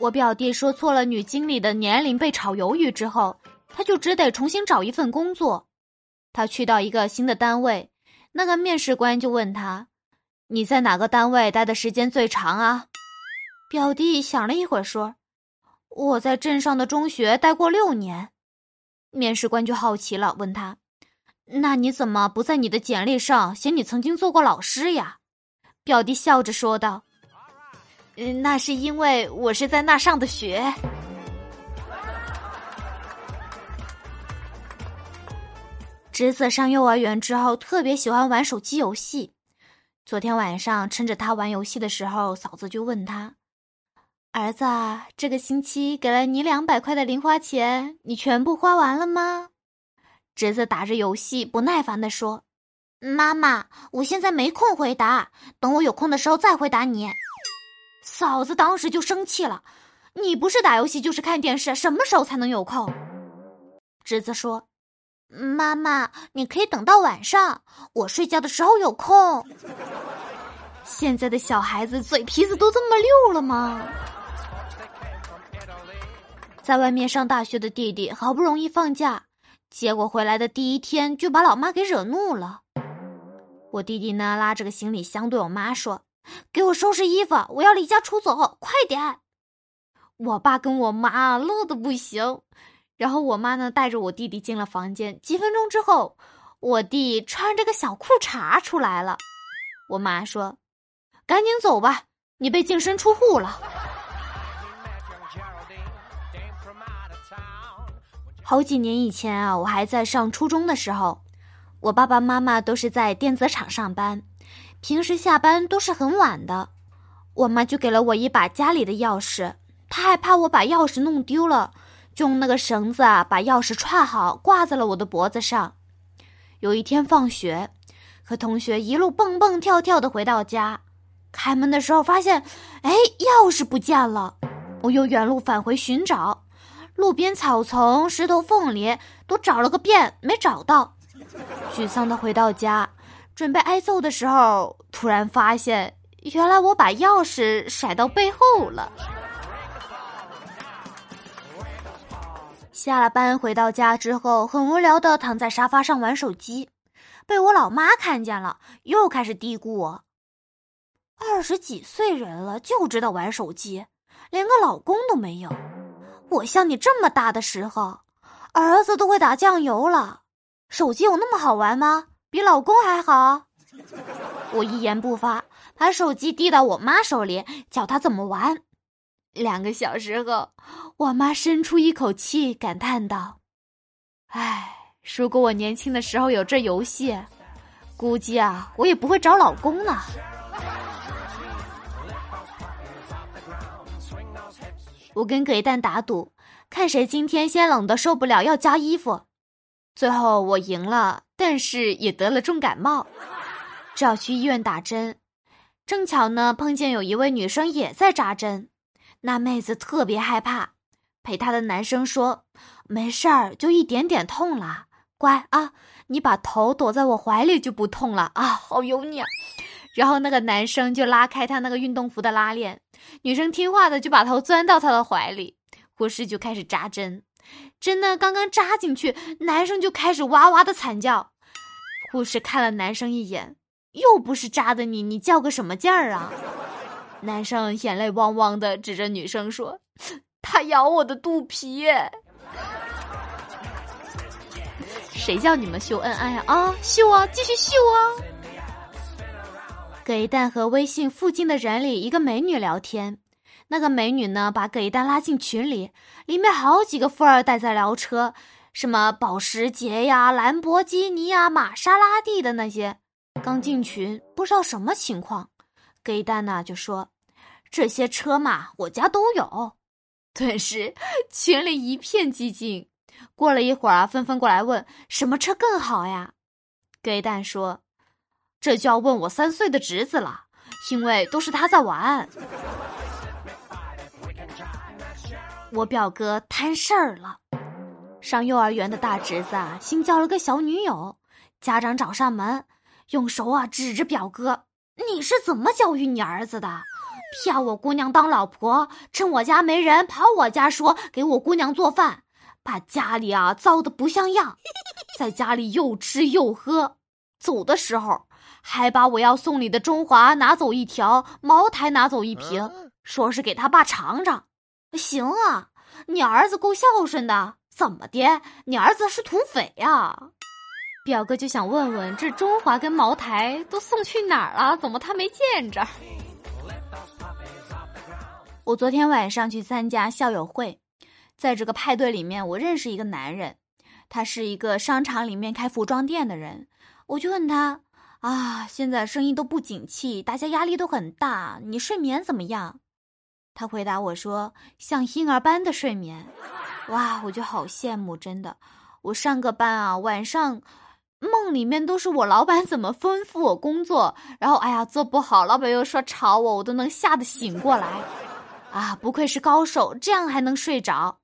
我表弟说错了女经理的年龄被炒鱿鱼之后，他就只得重新找一份工作。他去到一个新的单位，那个面试官就问他：“你在哪个单位待的时间最长啊？”表弟想了一会儿说：“我在镇上的中学待过六年。”面试官就好奇了，问他：“那你怎么不在你的简历上写你曾经做过老师呀？”表弟笑着说道。那是因为我是在那上的学。侄子上幼儿园之后，特别喜欢玩手机游戏。昨天晚上，趁着他玩游戏的时候，嫂子就问他：“儿子，这个星期给了你两百块的零花钱，你全部花完了吗？”侄子打着游戏，不耐烦的说：“妈妈，我现在没空回答，等我有空的时候再回答你。”嫂子当时就生气了，你不是打游戏就是看电视，什么时候才能有空？侄子说：“妈妈，你可以等到晚上，我睡觉的时候有空。”现在的小孩子嘴皮子都这么溜了吗？在外面上大学的弟弟好不容易放假，结果回来的第一天就把老妈给惹怒了。我弟弟呢，拉着个行李箱对我妈说。给我收拾衣服，我要离家出走，快点！我爸跟我妈乐的不行，然后我妈呢带着我弟弟进了房间。几分钟之后，我弟穿着个小裤衩出来了。我妈说：“赶紧走吧，你被净身出户了。”好几年以前啊，我还在上初中的时候，我爸爸妈妈都是在电子厂上班。平时下班都是很晚的，我妈就给了我一把家里的钥匙。她害怕我把钥匙弄丢了，就用那个绳子啊把钥匙串好，挂在了我的脖子上。有一天放学，和同学一路蹦蹦跳跳的回到家，开门的时候发现，哎，钥匙不见了。我又原路返回寻找，路边草丛、石头缝里都找了个遍，没找到。沮丧的回到家。准备挨揍的时候，突然发现，原来我把钥匙甩到背后了。下了班回到家之后，很无聊的躺在沙发上玩手机，被我老妈看见了，又开始嘀咕我：二十几岁人了就知道玩手机，连个老公都没有。我像你这么大的时候，儿子都会打酱油了，手机有那么好玩吗？比老公还好，我一言不发，把手机递到我妈手里，教她怎么玩。两个小时后，我妈深出一口气，感叹道：“唉，如果我年轻的时候有这游戏，估计啊，我也不会找老公了。”我跟葛一蛋打赌，看谁今天先冷的受不了要加衣服。最后我赢了，但是也得了重感冒，只好去医院打针。正巧呢，碰见有一位女生也在扎针，那妹子特别害怕，陪她的男生说：“没事儿，就一点点痛啦，乖啊，你把头躲在我怀里就不痛了啊，好油腻啊。”然后那个男生就拉开他那个运动服的拉链，女生听话的就把头钻到他的怀里，护士就开始扎针。针呢，刚刚扎进去，男生就开始哇哇的惨叫。护士看了男生一眼，又不是扎的你，你叫个什么劲儿啊？男生眼泪汪汪的，指着女生说：“他咬我的肚皮。”谁叫你们秀恩爱啊？啊，秀啊，继续秀啊！葛一蛋和微信附近的人里一个美女聊天。那个美女呢，把葛一丹拉进群里，里面好几个富二代在聊车，什么保时捷呀、兰博基尼呀、玛莎拉蒂的那些。刚进群，不知道什么情况，葛一丹呢就说：“这些车嘛，我家都有。”顿时群里一片寂静。过了一会儿啊，纷纷过来问：“什么车更好呀？”葛一丹说：“这就要问我三岁的侄子了，因为都是他在玩。”我表哥摊事儿了，上幼儿园的大侄子啊，新交了个小女友，家长找上门，用手啊指着表哥：“你是怎么教育你儿子的？骗我姑娘当老婆，趁我家没人跑我家说给我姑娘做饭，把家里啊糟的不像样，在家里又吃又喝，走的时候还把我要送礼的中华拿走一条，茅台拿走一瓶，说是给他爸尝尝。行啊，你儿子够孝顺的，怎么的？你儿子是土匪呀？表哥就想问问，这中华跟茅台都送去哪儿了？怎么他没见着？我昨天晚上去参加校友会，在这个派对里面，我认识一个男人，他是一个商场里面开服装店的人。我就问他啊，现在生意都不景气，大家压力都很大，你睡眠怎么样？他回答我说，像婴儿般的睡眠。哇，我就好羡慕，真的。我上个班啊，晚上梦里面都是我老板怎么吩咐我工作，然后哎呀做不好，老板又说吵我，我都能吓得醒过来。啊，不愧是高手，这样还能睡着。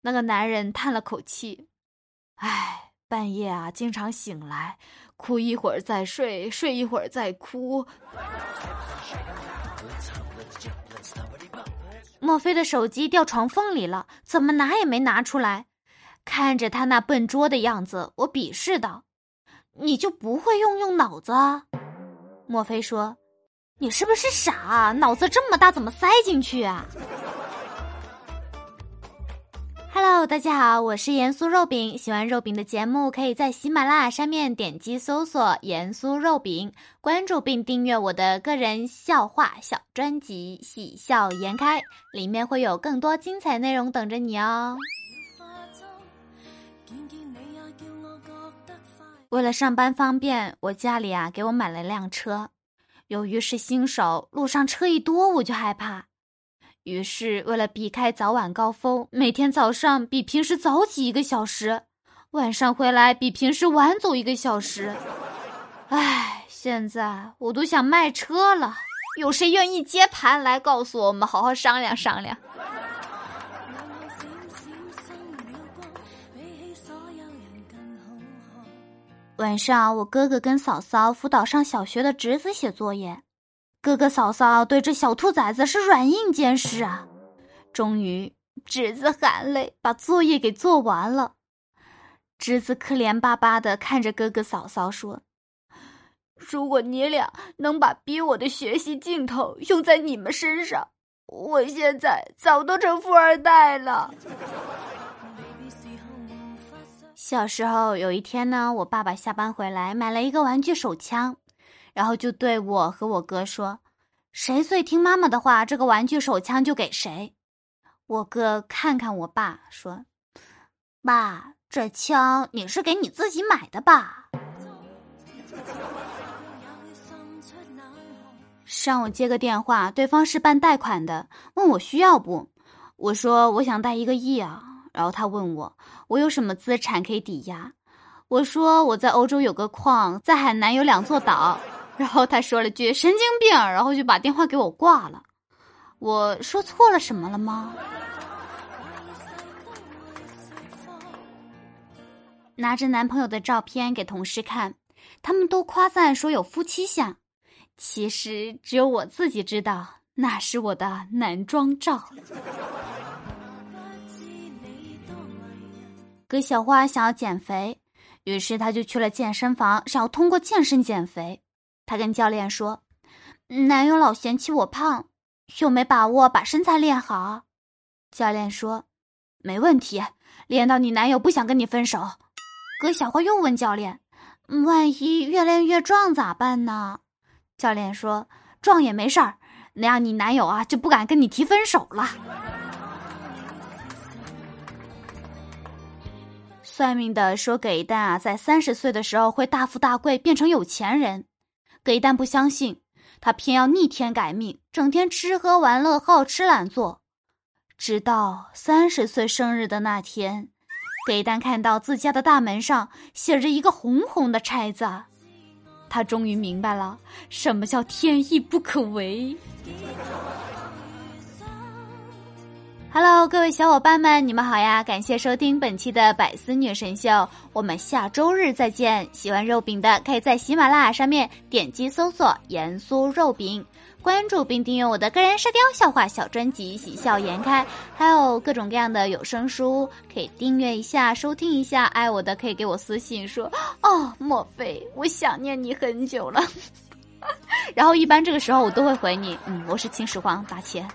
那个男人叹了口气，唉，半夜啊，经常醒来，哭一会儿再睡，睡一会儿再哭。莫非的手机掉床缝里了？怎么拿也没拿出来？看着他那笨拙的样子，我鄙视道：“你就不会用用脑子？”莫非说。你是不是傻？脑子这么大，怎么塞进去啊？Hello，大家好，我是盐酥肉饼。喜欢肉饼的节目，可以在喜马拉雅上面点击搜索“盐酥肉饼”，关注并订阅我的个人笑话小专辑《喜笑颜开》，里面会有更多精彩内容等着你哦。为了上班方便，我家里啊给我买了辆车。由于是新手，路上车一多我就害怕，于是为了避开早晚高峰，每天早上比平时早起一个小时，晚上回来比平时晚走一个小时。唉，现在我都想卖车了，有谁愿意接盘来告诉我们，好好商量商量。晚上，我哥哥跟嫂嫂辅导上小学的侄子写作业，哥哥嫂嫂对这小兔崽子是软硬兼施啊。终于，侄子含泪把作业给做完了。侄子可怜巴巴的看着哥哥嫂嫂说：“如果你俩能把逼我的学习劲头用在你们身上，我现在早都成富二代了。”小时候有一天呢，我爸爸下班回来买了一个玩具手枪，然后就对我和我哥说：“谁最听妈妈的话，这个玩具手枪就给谁。”我哥看看我爸说：“爸，这枪你是给你自己买的吧？”上午接个电话，对方是办贷款的，问我需要不？我说我想贷一个亿啊。然后他问我，我有什么资产可以抵押？我说我在欧洲有个矿，在海南有两座岛。然后他说了句神经病，然后就把电话给我挂了。我说错了什么了吗？拿着男朋友的照片给同事看，他们都夸赞说有夫妻相，其实只有我自己知道，那是我的男装照。葛小花想要减肥，于是她就去了健身房，想要通过健身减肥。她跟教练说：“男友老嫌弃我胖，又没把握把身材练好？”教练说：“没问题，练到你男友不想跟你分手。”葛小花又问教练：“万一越练越壮咋办呢？”教练说：“壮也没事儿，那样你男友啊就不敢跟你提分手了。”算命的说，葛一蛋啊，在三十岁的时候会大富大贵，变成有钱人。葛一蛋不相信，他偏要逆天改命，整天吃喝玩乐，好吃懒做。直到三十岁生日的那天，葛一蛋看到自家的大门上写着一个红红的拆字，他终于明白了什么叫天意不可违。Hello，各位小伙伴们，你们好呀！感谢收听本期的百思女神秀，我们下周日再见。喜欢肉饼的，可以在喜马拉雅上面点击搜索“盐酥肉饼”，关注并订阅我的个人沙雕笑话小专辑《喜笑颜开》，还有各种各样的有声书，可以订阅一下、收听一下。爱我的可以给我私信说：“哦，莫非我想念你很久了。”然后一般这个时候我都会回你：“嗯，我是秦始皇，八千。”